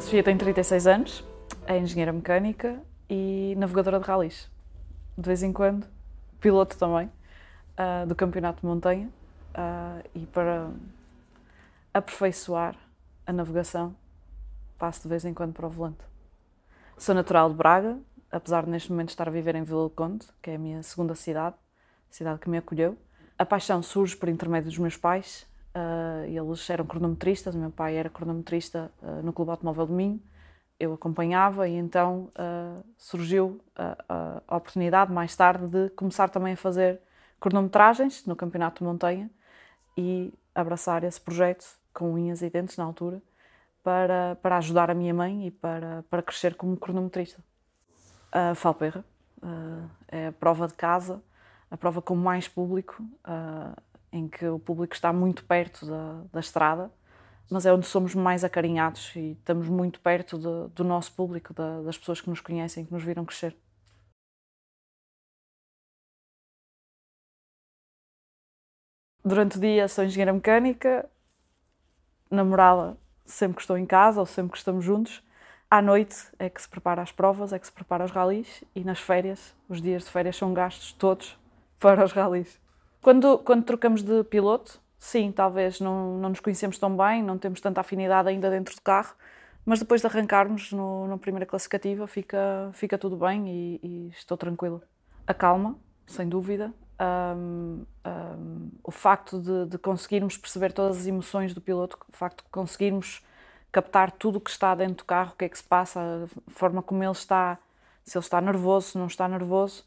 Sofia tem 36 anos, é engenheira mecânica e navegadora de ralis. De vez em quando, piloto também, uh, do campeonato de montanha. Uh, e para aperfeiçoar a navegação, passo de vez em quando para o volante. Sou natural de Braga, apesar de neste momento estar a viver em Vila do Conde, que é a minha segunda cidade, a cidade que me acolheu. A paixão surge por intermédio dos meus pais. Uh, eles eram cronometristas, o meu pai era cronometrista uh, no Clube Automóvel do Minho. Eu acompanhava e então uh, surgiu a, a, oportunidade, mais tarde, de começar também a fazer cronometragens no Campeonato de Montanha e abraçar esse projeto com unhas e dentes na altura para, para ajudar a minha mãe e para, para crescer como cronometrista. A Falperra é a prova de casa, a prova com mais público, em que o público está muito perto da, da estrada, mas é onde somos mais acarinhados e estamos muito perto de, do nosso público, da, das pessoas que nos conhecem, que nos viram crescer. Durante o dia sou engenheira mecânica, namorada sempre que estou em casa ou sempre que estamos juntos. À noite é que se prepara as provas, é que se prepara os ralis e nas férias, os dias de férias são gastos todos para os ralis. Quando, quando trocamos de piloto, sim, talvez não, não nos conhecemos tão bem, não temos tanta afinidade ainda dentro do carro, mas depois de arrancarmos no, na primeira classificativa fica, fica tudo bem e, e estou tranquila. A calma, sem dúvida, um, um, o facto de, de, conseguirmos perceber todas as emoções do piloto, o facto de conseguirmos captar tudo o que está dentro do carro, o que é que se passa, a forma como ele está, se ele está nervoso, se não está nervoso,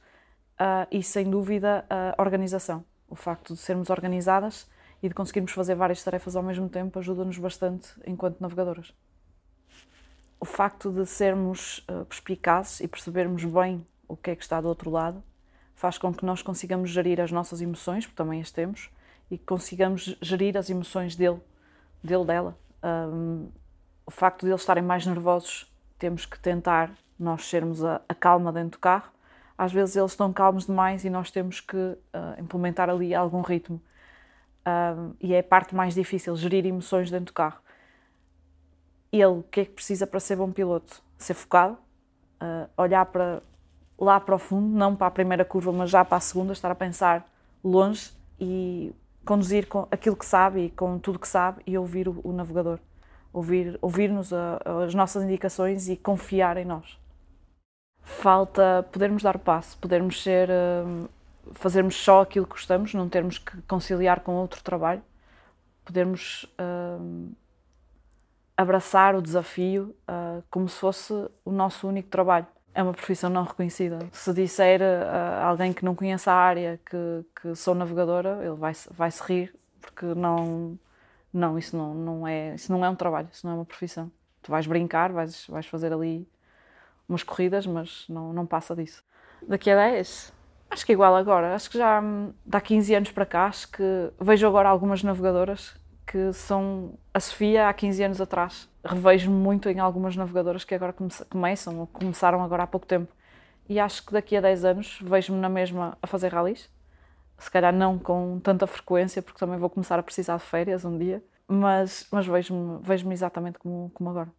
uh, e sem dúvida a organização. O facto de sermos organizadas e de conseguirmos fazer várias tarefas ao mesmo tempo ajuda-nos bastante enquanto navegadoras. O facto de sermos uh, perspicazes e percebermos bem o que é que está do outro lado faz com que nós consigamos gerir as nossas emoções, porque também as temos, e consigamos gerir as emoções dele, dele, dela. Um, o facto de eles estarem mais nervosos, temos que tentar nós sermos a, a, calma dentro do carro. Às vezes eles estão calmos demais e nós temos que uh, implementar ali algum ritmo. Um, e é a parte mais difícil, gerir emoções dentro do carro. Ele, o que é que precisa para ser bom piloto? Ser focado, uh, olhar para, lá para o fundo, não para a primeira curva, mas já para a segunda, estar a pensar longe e conduzir com aquilo que sabe e com tudo que sabe e ouvir o, o navegador, ouvir ouvir-nos as nossas indicações e confiar em nós. Falta podermos dar passo, podermos ser, hum, fazermos só aquilo que gostamos, não termos que conciliar com outro trabalho, podermos uh, abraçar o desafio uh, como se fosse o nosso único trabalho é uma profissão não reconhecida. Se disser a alguém que não conhece a área que, que sou navegadora, ele vai, vai se rir, porque não, não, isso não, não é, isso não é um trabalho, isso não é uma profissão. Tu vais brincar, vais, vais fazer ali umas corridas, mas não, não passa disso. Daqui a 10, acho que é igual agora. Acho que já dá 15 anos para cá, acho que vejo agora algumas navegadoras que são a Sofia há 15 anos atrás. Revejo-me muito em algumas navegadoras que agora começam ou começaram agora há pouco tempo. E acho que daqui a 10 anos vejo-me na mesma a fazer ralis. Se calhar não com tanta frequência, porque também vou começar a precisar de férias um dia, mas, mas vejo-me vejo exatamente como, como agora.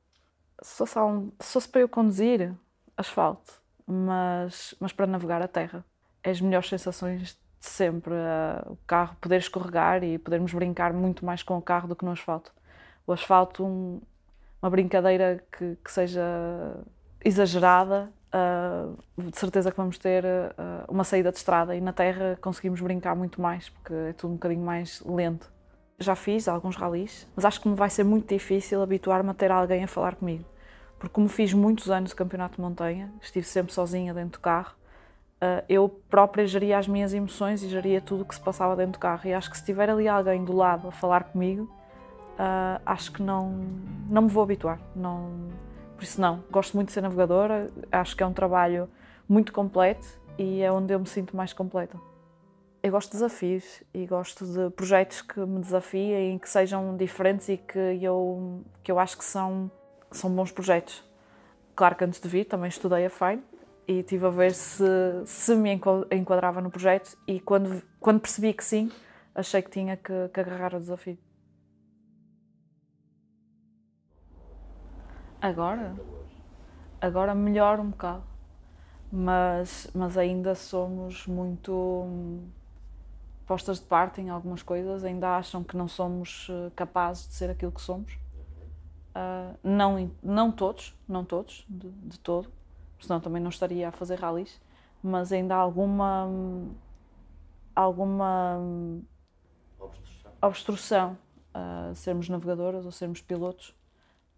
Um, se fosse para eu conduzir, asfalto, mas, mas para navegar a terra. É as melhores sensações sempre uh, o carro poder escorregar e podermos brincar muito mais com o carro do que no asfalto. O asfalto, um, uma brincadeira que, que seja exagerada, uh, de certeza que vamos ter uh, uma saída de estrada e na terra conseguimos brincar muito mais porque é tudo um bocadinho mais lento. Já fiz alguns ralis, mas acho que me vai ser muito difícil habituar-me a ter alguém a falar comigo. Porque como fiz muitos anos de campeonato de montanha, estive sempre sozinha dentro do carro, uh, eu própria geria as minhas emoções e geria tudo o que se passava dentro do carro. E acho que se tiver ali alguém do lado a falar comigo, uh, acho que não, não me vou habituar. Não, por isso, não. Gosto muito de ser navegadora, acho que é um trabalho muito completo e é onde eu me sinto mais completa. Eu gosto de desafios e gosto de projetos que me desafiem, que sejam diferentes e que eu, que eu acho que são, são bons projetos. Claro que antes de vir também estudei a FAIN e estive a ver se, se me enquadrava no projeto e quando, quando percebi que sim, achei que tinha que, que agarrar o desafio. Agora? Agora melhor um bocado. Mas, mas ainda somos muito postas de parte em algumas coisas, ainda acham que não somos eh, capazes de ser aquilo que somos. Uh, não, não todos, não todos, de, de todo, senão também não estaria a fazer rallies, mas ainda há alguma alguma Obstrução. obstrução a sermos navegadoras ou sermos pilotos,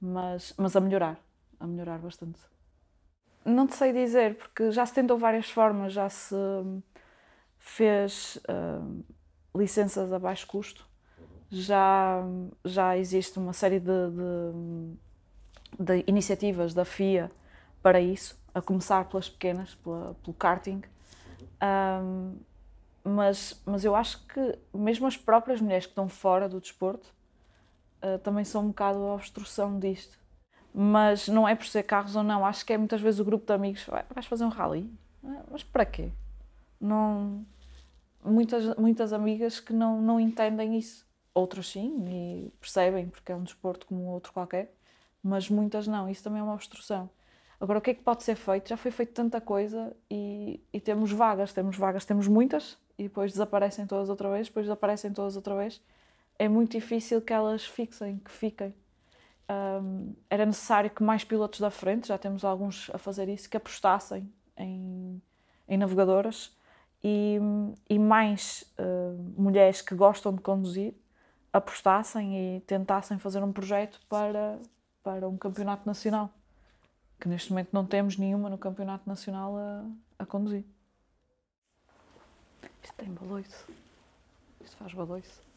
mas, mas a melhorar, a melhorar bastante. Não te sei dizer, porque já se tentou várias formas, já se fez uh, licenças a baixo custo, já, já existe uma série de, de, de iniciativas da FIA para isso, a começar pelas pequenas, pela, pelo karting. Um, mas, mas eu acho que mesmo as próprias mulheres que estão fora do desporto uh, também são um bocado a obstrução disto. Mas não é por ser carros ou não, acho que é muitas vezes o grupo de amigos, vais fazer um rally? Ah, mas para quê? Não... Muitas, muitas amigas que não, não entendem isso. Outras sim, e percebem, porque é um desporto como outro qualquer, mas muitas não, isso também é uma obstrução. Agora, o que é que pode ser feito? Já foi feito tanta coisa e, e temos vagas, temos vagas, temos muitas, e depois desaparecem todas outra vez, depois desaparecem todas outra vez, é muito difícil que elas fixem, que fiquem. Um, era necessário que mais pilotos da frente, já temos alguns a fazer isso, que apostassem em, em navegadoras e, e mais uh, mulheres que gostam de conduzir apostassem e tentassem fazer um projeto para, para um campeonato nacional. Que neste momento não temos nenhuma no campeonato nacional a, a conduzir. Isto tem baloiço. Isto faz baloiço.